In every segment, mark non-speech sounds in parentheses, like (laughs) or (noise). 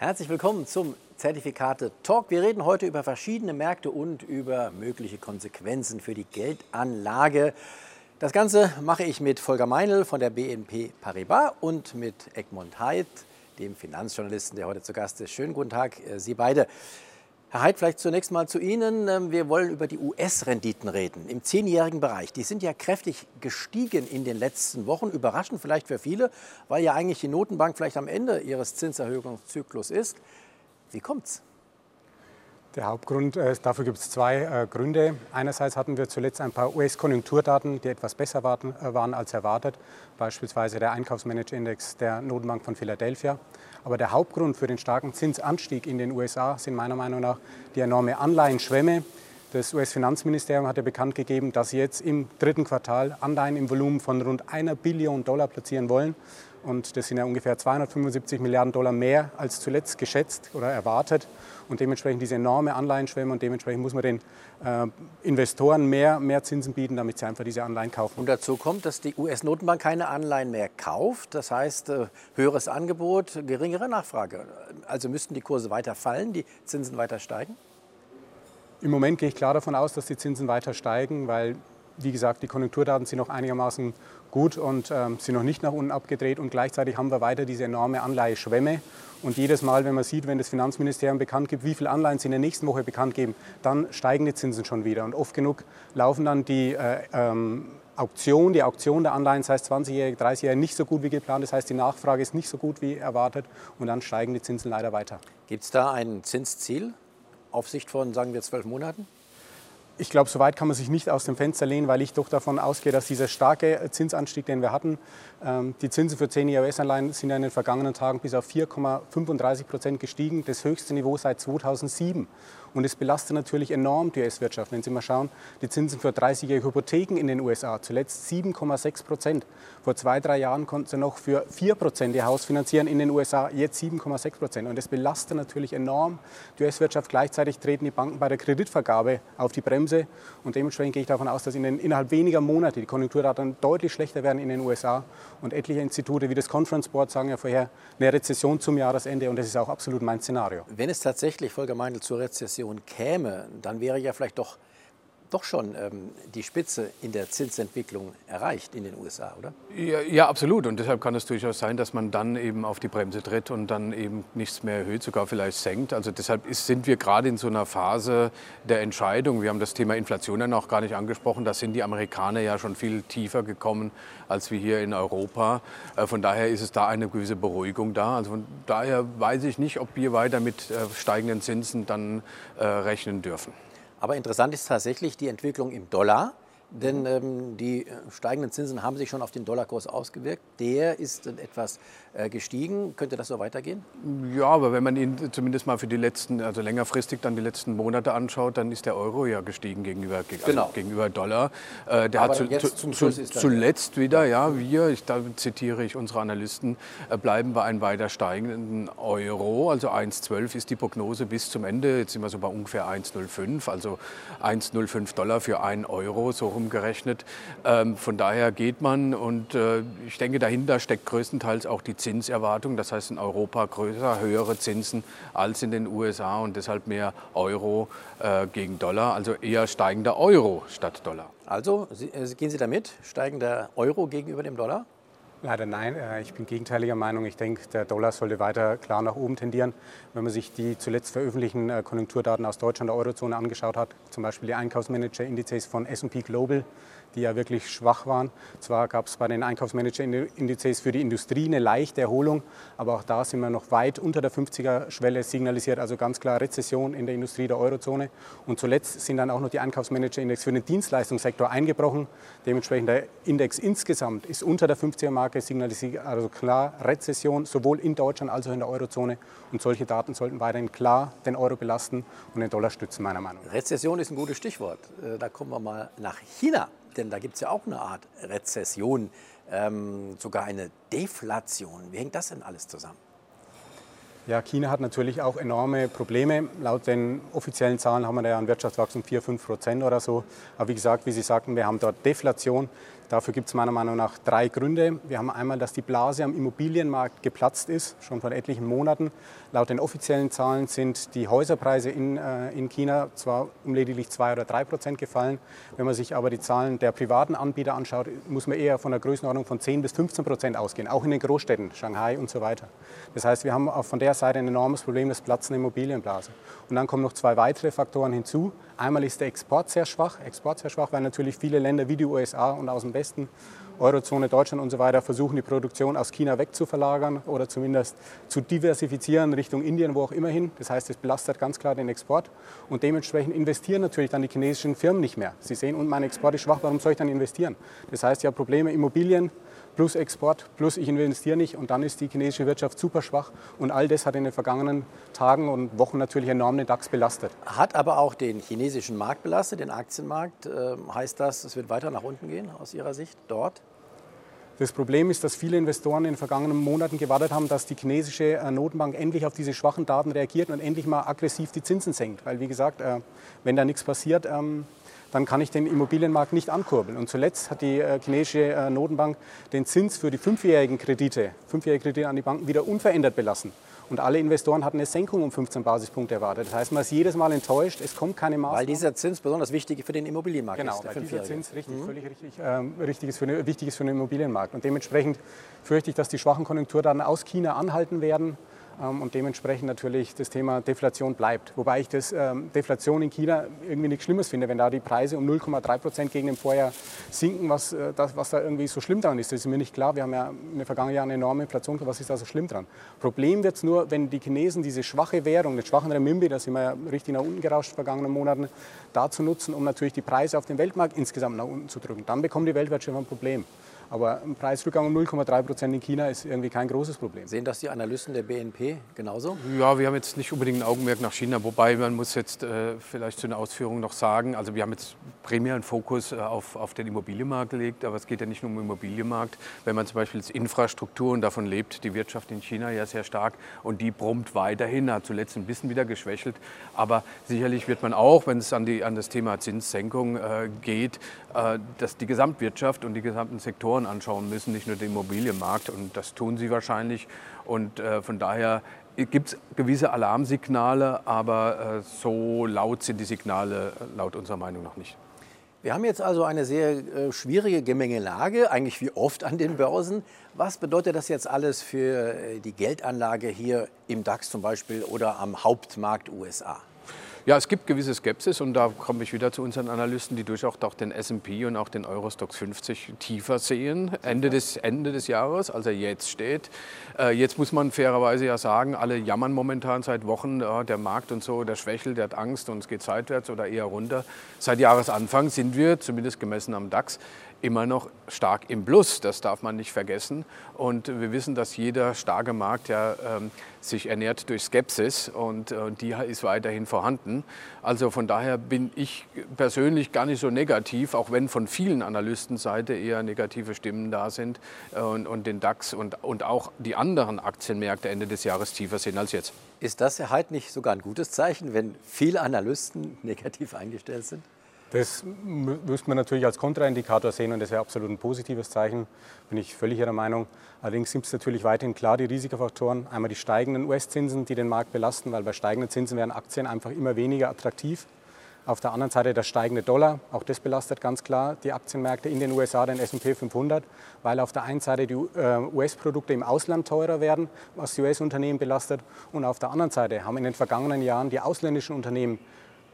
Herzlich willkommen zum Zertifikate Talk. Wir reden heute über verschiedene Märkte und über mögliche Konsequenzen für die Geldanlage. Das Ganze mache ich mit Volker Meinl von der BNP Paribas und mit Egmont Heid, dem Finanzjournalisten, der heute zu Gast ist. Schönen guten Tag, äh, Sie beide. Herr Heid, vielleicht zunächst mal zu Ihnen. Ähm, wir wollen über die US-Renditen reden im zehnjährigen Bereich. Die sind ja kräftig gestiegen in den letzten Wochen. Überraschend vielleicht für viele, weil ja eigentlich die Notenbank vielleicht am Ende ihres Zinserhöhungszyklus ist. Wie kommt's? Der Hauptgrund, äh, dafür gibt es zwei äh, Gründe. Einerseits hatten wir zuletzt ein paar US-Konjunkturdaten, die etwas besser äh, waren als erwartet, beispielsweise der Einkaufsmanagerindex der Notenbank von Philadelphia. Aber der Hauptgrund für den starken Zinsanstieg in den USA sind meiner Meinung nach die enorme Anleihenschwemme. Das US-Finanzministerium hat ja bekannt gegeben, dass sie jetzt im dritten Quartal Anleihen im Volumen von rund einer Billion Dollar platzieren wollen. Und das sind ja ungefähr 275 Milliarden Dollar mehr als zuletzt geschätzt oder erwartet. Und dementsprechend diese enorme Anleihenschwemme und dementsprechend muss man den äh, Investoren mehr, mehr Zinsen bieten, damit sie einfach diese Anleihen kaufen. Und dazu kommt, dass die US-Notenbank keine Anleihen mehr kauft. Das heißt, äh, höheres Angebot, geringere Nachfrage. Also müssten die Kurse weiter fallen, die Zinsen weiter steigen? Im Moment gehe ich klar davon aus, dass die Zinsen weiter steigen, weil, wie gesagt, die Konjunkturdaten sind noch einigermaßen gut und ähm, sind noch nicht nach unten abgedreht. Und gleichzeitig haben wir weiter diese enorme Anleiheschwemme. Und jedes Mal, wenn man sieht, wenn das Finanzministerium bekannt gibt, wie viele Anleihen sie in der nächsten Woche bekannt geben, dann steigen die Zinsen schon wieder. Und oft genug laufen dann die äh, ähm, Auktion, die Auktion der Anleihen, das heißt 20-Jährige, 30-Jährige nicht so gut wie geplant, das heißt die Nachfrage ist nicht so gut wie erwartet und dann steigen die Zinsen leider weiter. Gibt es da ein Zinsziel auf Sicht von, sagen wir, zwölf Monaten? Ich glaube, so weit kann man sich nicht aus dem Fenster lehnen, weil ich doch davon ausgehe, dass dieser starke Zinsanstieg, den wir hatten, ähm, die Zinsen für 10 Jahre US-Anleihen sind ja in den vergangenen Tagen bis auf 4,35 Prozent gestiegen, das höchste Niveau seit 2007. Und es belastet natürlich enorm die US-Wirtschaft. Wenn Sie mal schauen, die Zinsen für 30-jährige Hypotheken in den USA, zuletzt 7,6 Prozent. Vor zwei, drei Jahren konnten Sie noch für 4 Prozent Ihr Haus finanzieren in den USA, jetzt 7,6 Prozent. Und das belastet natürlich enorm die US-Wirtschaft. Gleichzeitig treten die Banken bei der Kreditvergabe auf die Bremse. Und dementsprechend gehe ich davon aus, dass in den, innerhalb weniger Monate die Konjunkturdaten deutlich schlechter werden in den USA. Und etliche Institute wie das Conference Board sagen ja vorher eine Rezession zum Jahresende. Und das ist auch absolut mein Szenario. Wenn es tatsächlich, Volker Meindl, zur Rezession käme, dann wäre ja vielleicht doch doch schon ähm, die Spitze in der Zinsentwicklung erreicht in den USA, oder? Ja, ja, absolut. Und deshalb kann es durchaus sein, dass man dann eben auf die Bremse tritt und dann eben nichts mehr erhöht, sogar vielleicht senkt. Also deshalb ist, sind wir gerade in so einer Phase der Entscheidung. Wir haben das Thema Inflation ja noch gar nicht angesprochen. Da sind die Amerikaner ja schon viel tiefer gekommen als wir hier in Europa. Äh, von daher ist es da eine gewisse Beruhigung da. Also von daher weiß ich nicht, ob wir weiter mit äh, steigenden Zinsen dann äh, rechnen dürfen. Aber interessant ist tatsächlich die Entwicklung im Dollar. Denn ähm, die äh, steigenden Zinsen haben sich schon auf den Dollarkurs ausgewirkt. Der ist etwas äh, gestiegen. Könnte das so weitergehen? Ja, aber wenn man ihn zumindest mal für die letzten, also längerfristig dann die letzten Monate anschaut, dann ist der Euro ja gestiegen gegenüber, also genau. gegenüber Dollar. Äh, der aber hat zu, zu, zu, zuletzt wieder, ja, wir, ich, da zitiere ich unsere Analysten, äh, bleiben bei einem weiter steigenden Euro. Also 1,12 ist die Prognose bis zum Ende. Jetzt sind wir so bei ungefähr 1,05, also 1,05 Dollar für einen Euro. So umgerechnet. Ähm, von daher geht man und äh, ich denke, dahinter steckt größtenteils auch die Zinserwartung. Das heißt in Europa größer, höhere Zinsen als in den USA und deshalb mehr Euro äh, gegen Dollar, also eher steigender Euro statt Dollar. Also äh, gehen Sie damit, steigender Euro gegenüber dem Dollar? Leider nein. Äh, ich bin gegenteiliger Meinung. Ich denke, der Dollar sollte weiter klar nach oben tendieren. Wenn man sich die zuletzt veröffentlichten äh, Konjunkturdaten aus Deutschland, der Eurozone angeschaut hat, zum Beispiel die Einkaufsmanager-Indizes von S&P Global, die ja wirklich schwach waren. Zwar gab es bei den Einkaufsmanager-Indizes für die Industrie eine leichte Erholung, aber auch da sind wir noch weit unter der 50er-Schwelle signalisiert, also ganz klar Rezession in der Industrie der Eurozone. Und zuletzt sind dann auch noch die Einkaufsmanager-Index für den Dienstleistungssektor eingebrochen. Dementsprechend der Index insgesamt ist unter der 50er-Marke, signalisiert also klar Rezession, sowohl in Deutschland als auch in der Eurozone. Und solche Daten sollten weiterhin klar den Euro belasten und den Dollar stützen, meiner Meinung nach. Rezession ist ein gutes Stichwort. Äh, da kommen wir mal nach China denn da gibt es ja auch eine Art Rezession, ähm, sogar eine Deflation. Wie hängt das denn alles zusammen? Ja, China hat natürlich auch enorme Probleme. Laut den offiziellen Zahlen haben wir da ja ein Wirtschaftswachstum 4, 5 Prozent oder so. Aber wie gesagt, wie Sie sagten, wir haben dort Deflation. Dafür gibt es meiner Meinung nach drei Gründe. Wir haben einmal, dass die Blase am Immobilienmarkt geplatzt ist, schon vor etlichen Monaten. Laut den offiziellen Zahlen sind die Häuserpreise in, äh, in China zwar um lediglich zwei oder drei Prozent gefallen. Wenn man sich aber die Zahlen der privaten Anbieter anschaut, muss man eher von einer Größenordnung von 10 bis 15 Prozent ausgehen, auch in den Großstädten, Shanghai und so weiter. Das heißt, wir haben auch von der Seite ein enormes Problem, das Platzen der Immobilienblase. Und dann kommen noch zwei weitere Faktoren hinzu. Einmal ist der Export sehr schwach. Export sehr schwach, weil natürlich viele Länder wie die USA und aus dem Westen, Eurozone, Deutschland und so weiter, versuchen, die Produktion aus China wegzuverlagern oder zumindest zu diversifizieren Richtung Indien, wo auch immer hin. Das heißt, es belastet ganz klar den Export. Und dementsprechend investieren natürlich dann die chinesischen Firmen nicht mehr. Sie sehen, und mein Export ist schwach, warum soll ich dann investieren? Das heißt, ja, Probleme, Immobilien, plus Export, plus ich investiere nicht und dann ist die chinesische Wirtschaft super schwach und all das hat in den vergangenen Tagen und Wochen natürlich enorm den DAX belastet. Hat aber auch den chinesischen Markt belastet, den Aktienmarkt. Ähm, heißt das, es wird weiter nach unten gehen aus Ihrer Sicht dort? Das Problem ist, dass viele Investoren in den vergangenen Monaten gewartet haben, dass die chinesische äh, Notenbank endlich auf diese schwachen Daten reagiert und endlich mal aggressiv die Zinsen senkt. Weil, wie gesagt, äh, wenn da nichts passiert, ähm, dann kann ich den Immobilienmarkt nicht ankurbeln. Und zuletzt hat die äh, chinesische äh, Notenbank den Zins für die fünfjährigen Kredite, fünfjährige Kredite an die Banken wieder unverändert belassen. Und alle Investoren hatten eine Senkung um 15 Basispunkte erwartet. Das heißt, man ist jedes Mal enttäuscht, es kommt keine Maßnahme. Weil dieser Zins besonders wichtig für den Immobilienmarkt genau, ist. Genau, dieser Zins richtig, mhm. völlig richtig, ähm, richtig ist für, wichtig ist für den Immobilienmarkt. Und dementsprechend fürchte ich, dass die schwachen Konjunkturdaten aus China anhalten werden und dementsprechend natürlich das Thema Deflation bleibt. Wobei ich das ähm, Deflation in China irgendwie nichts Schlimmes finde, wenn da die Preise um 0,3 Prozent gegen den Vorjahr sinken, was, äh, das, was da irgendwie so schlimm dran ist. Das ist mir nicht klar. Wir haben ja in den vergangenen Jahren eine enorme Inflation. Was ist da so schlimm dran? Problem wird es nur, wenn die Chinesen diese schwache Währung, den schwachen Renminbi, da sind wir ja richtig nach unten gerauscht in den vergangenen Monaten, dazu nutzen, um natürlich die Preise auf dem Weltmarkt insgesamt nach unten zu drücken. Dann bekommt die Weltwirtschaft ein Problem. Aber ein Preisrückgang um 0,3 Prozent in China ist irgendwie kein großes Problem. Sehen das die Analysten der BNP genauso? Ja, wir haben jetzt nicht unbedingt ein Augenmerk nach China, wobei man muss jetzt äh, vielleicht zu einer Ausführung noch sagen, also wir haben jetzt primär einen Fokus äh, auf, auf den Immobilienmarkt gelegt, aber es geht ja nicht nur um den Immobilienmarkt. Wenn man zum Beispiel jetzt Infrastruktur und davon lebt die Wirtschaft in China ja sehr stark und die brummt weiterhin, hat zuletzt ein bisschen wieder geschwächelt, aber sicherlich wird man auch, wenn es an, die, an das Thema Zinssenkung äh, geht, äh, dass die Gesamtwirtschaft und die gesamten Sektoren Sektoren anschauen müssen, nicht nur den Immobilienmarkt. Und das tun sie wahrscheinlich. Und äh, von daher gibt es gewisse Alarmsignale, aber äh, so laut sind die Signale äh, laut unserer Meinung noch nicht. Wir haben jetzt also eine sehr äh, schwierige Gemengelage, eigentlich wie oft an den Börsen. Was bedeutet das jetzt alles für äh, die Geldanlage hier im DAX zum Beispiel oder am Hauptmarkt USA? Ja, es gibt gewisse Skepsis und da komme ich wieder zu unseren Analysten, die durchaus auch den S&P und auch den Eurostox 50 tiefer sehen, Ende des, Ende des Jahres, als er jetzt steht. Äh, jetzt muss man fairerweise ja sagen, alle jammern momentan seit Wochen, ja, der Markt und so, der schwächelt, der hat Angst und es geht seitwärts oder eher runter. Seit Jahresanfang sind wir, zumindest gemessen am DAX, immer noch stark im Plus. Das darf man nicht vergessen. Und wir wissen, dass jeder starke Markt ja ähm, sich ernährt durch Skepsis und, und äh, die ist weiterhin vorhanden. Also von daher bin ich persönlich gar nicht so negativ, auch wenn von vielen Analystenseite eher negative Stimmen da sind äh, und, und den DAX und, und auch die anderen Aktienmärkte Ende des Jahres tiefer sind als jetzt. Ist das Heid nicht sogar ein gutes Zeichen, wenn viele Analysten (laughs) negativ eingestellt sind? Das müsste man natürlich als Kontraindikator sehen und das wäre absolut ein positives Zeichen, bin ich völlig Ihrer Meinung. Allerdings sind es natürlich weiterhin klar die Risikofaktoren. Einmal die steigenden US-Zinsen, die den Markt belasten, weil bei steigenden Zinsen werden Aktien einfach immer weniger attraktiv. Auf der anderen Seite der steigende Dollar, auch das belastet ganz klar die Aktienmärkte in den USA, den S&P 500, weil auf der einen Seite die äh, US-Produkte im Ausland teurer werden, was die US-Unternehmen belastet, und auf der anderen Seite haben in den vergangenen Jahren die ausländischen Unternehmen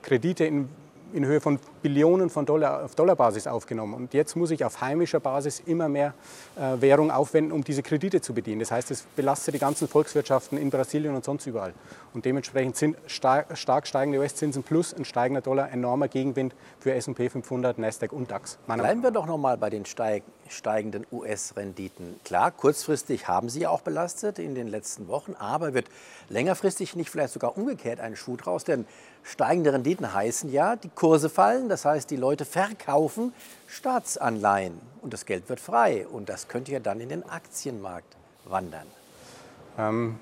Kredite in in Höhe von Billionen von Dollar auf Dollarbasis aufgenommen. Und jetzt muss ich auf heimischer Basis immer mehr äh, Währung aufwenden, um diese Kredite zu bedienen. Das heißt, es belastet die ganzen Volkswirtschaften in Brasilien und sonst überall. Und dementsprechend sind stark, stark steigende US-Zinsen plus ein steigender Dollar enormer Gegenwind für S&P 500, Nasdaq und DAX. Bleiben wir doch noch mal bei den steigenden US-Renditen. Klar, kurzfristig haben sie auch belastet in den letzten Wochen, aber wird längerfristig nicht vielleicht sogar umgekehrt ein Schuh draus? Denn steigende Renditen heißen ja, die Kurse fallen, das heißt, die Leute verkaufen Staatsanleihen und das Geld wird frei und das könnte ja dann in den Aktienmarkt wandern. Ähm,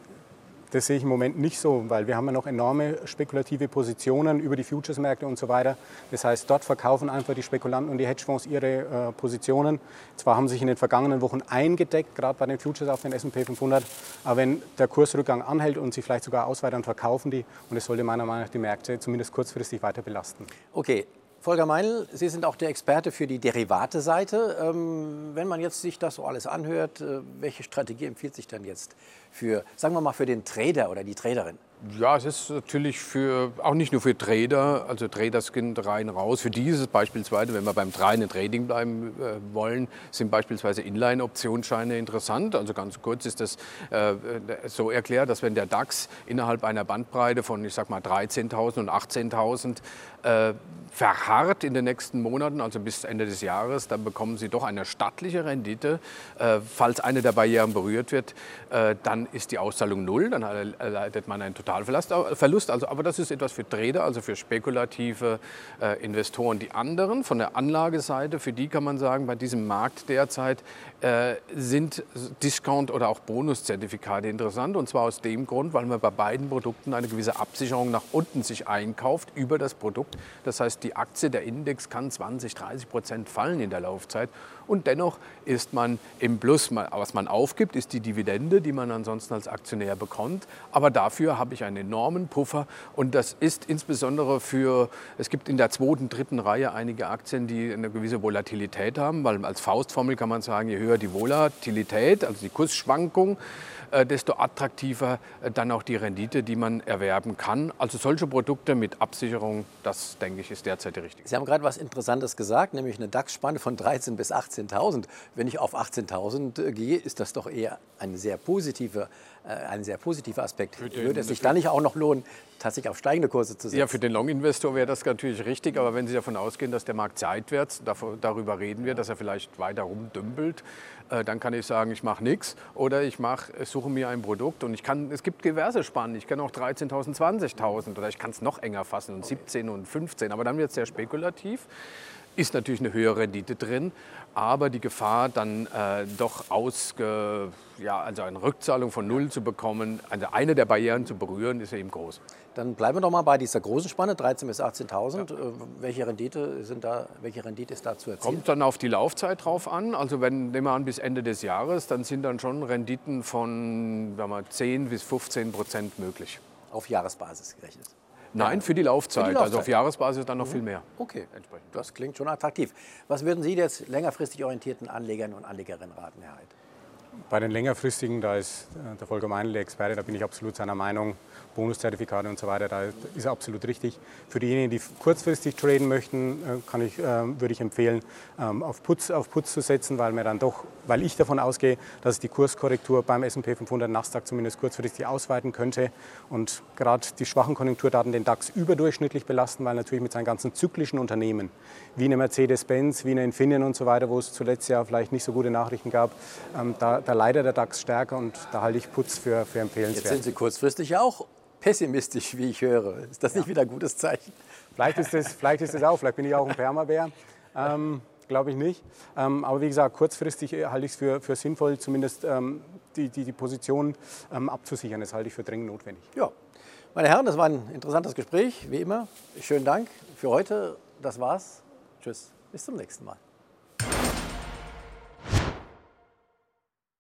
Das sehe ich im Moment nicht so, weil wir haben ja noch enorme spekulative Positionen über die Futures-Märkte und so weiter. Das heißt, dort verkaufen einfach die Spekulanten und die Hedgefonds ihre äh, Positionen. Zwar haben sich in den vergangenen Wochen eingedeckt, gerade bei den Futures auf den S&P 500, aber wenn der Kursrückgang anhält und sie vielleicht sogar ausweitern, verkaufen die und es sollte meiner Meinung nach die Märkte zumindest kurzfristig weiter belasten. Okay, Volker Meinl, Sie sind auch der Experte für die Derivate-Seite. Ähm, wenn man jetzt sich das so alles anhört, äh, welche Strategie empfiehlt sich dann jetzt für, sagen wir mal, für den Trader oder die Traderin? Ja, es ist natürlich für, auch nicht nur für Trader, also Traderskin rein raus. Für dieses beispielsweise, wenn wir beim reinen Trading bleiben äh, wollen, sind beispielsweise Inline-Optionsscheine interessant. Also ganz kurz ist das äh, so erklärt, dass wenn der DAX innerhalb einer Bandbreite von, ich sag mal, 13.000 und 18.000 äh, verharrt in den nächsten Monaten, also bis Ende des Jahres, dann bekommen Sie doch eine stattliche Rendite. Äh, falls eine der Barrieren berührt wird, äh, dann ist die Auszahlung null, dann erleidet man einen Totalverlust. Also, aber das ist etwas für Trader, also für spekulative äh, Investoren. Die anderen von der Anlageseite, für die kann man sagen, bei diesem Markt derzeit äh, sind Discount- oder auch Bonuszertifikate interessant. Und zwar aus dem Grund, weil man bei beiden Produkten eine gewisse Absicherung nach unten sich einkauft über das Produkt. Das heißt, die Aktie, der Index kann 20, 30 Prozent fallen in der Laufzeit und dennoch ist man im Plus. Was man aufgibt, ist die Dividende, die man ansonsten als Aktionär bekommt. Aber dafür habe ich einen enormen Puffer und das ist insbesondere für, es gibt in der zweiten, dritten Reihe einige Aktien, die eine gewisse Volatilität haben, weil als Faustformel kann man sagen, je höher die Volatilität, also die Kursschwankung, äh, desto attraktiver äh, dann auch die Rendite, die man erwerben kann. Also solche Produkte mit Absicherung, das denke ich, ist derzeit die richtige. Sie haben gerade was Interessantes gesagt, nämlich eine DAX-Spanne von 13 bis 18.000. Wenn ich auf 18.000 äh, gehe, ist das doch eher eine sehr positive, ein sehr positiver Aspekt. Würde es sich da nicht auch noch lohnen, tatsächlich auf steigende Kurse zu setzen? Ja, für den Long-Investor wäre das natürlich richtig, aber wenn Sie davon ausgehen, dass der Markt seitwärts, darüber reden wir, dass er vielleicht weiter rumdümpelt, dann kann ich sagen, ich mache nichts oder ich mache, suche mir ein Produkt und ich kann, es gibt diverse Spannen, ich kann auch 13.000, 20.000 oder ich kann es noch enger fassen und 17 und 15, aber dann wird es sehr spekulativ. Ist natürlich eine höhere Rendite drin, aber die Gefahr, dann äh, doch ausge, ja, also eine Rückzahlung von Null zu bekommen, also eine der Barrieren zu berühren, ist eben groß. Dann bleiben wir doch mal bei dieser großen Spanne, 13.000 bis 18.000. Ja. Äh, welche, Rendite sind da, welche Rendite ist da zu erzielen? Kommt dann auf die Laufzeit drauf an. Also wenn, nehmen wir an, bis Ende des Jahres, dann sind dann schon Renditen von wir 10 bis 15 Prozent möglich. Auf Jahresbasis gerechnet? Nein, für die, Laufzeit. für die Laufzeit. Also auf Jahresbasis dann noch mhm. viel mehr. Okay, entsprechend. Das klingt schon attraktiv. Was würden Sie jetzt längerfristig orientierten Anlegern und Anlegerinnen raten, Herr Heid? Bei den längerfristigen, da ist äh, der Volker Meinl der Experte, da bin ich absolut seiner Meinung. Bonuszertifikate und so weiter, da ist absolut richtig. Für diejenigen, die kurzfristig traden möchten, äh, kann ich, äh, würde ich empfehlen, ähm, auf Putz, auf Putz zu setzen, weil mir dann doch, weil ich davon ausgehe, dass die Kurskorrektur beim S&P 500 Nasdaq zumindest kurzfristig ausweiten könnte und gerade die schwachen Konjunkturdaten den DAX überdurchschnittlich belasten, weil natürlich mit seinen ganzen zyklischen Unternehmen wie eine Mercedes-Benz, wie eine Infineon und so weiter, wo es zuletzt ja vielleicht nicht so gute Nachrichten gab, ähm, da, da leidet der DAX stärker und da halte ich Putz für, für empfehlenswert. Jetzt sind Sie kurzfristig auch pessimistisch, wie ich höre. Ist das nicht wieder ein gutes Zeichen? Vielleicht ist es vielleicht ist es auch, vielleicht bin ich auch ein Permabär. Ähm, Glaube ich nicht. Ähm, aber wie gesagt, kurzfristig halte ich es für, für sinnvoll, zumindest ähm, die, die, die Position ähm, abzusichern. Das halte ich für dringend notwendig. Ja. Meine Herren, das war ein interessantes Gespräch, wie immer. Schönen Dank für heute. Das war's. Tschüss. Bis zum nächsten Mal.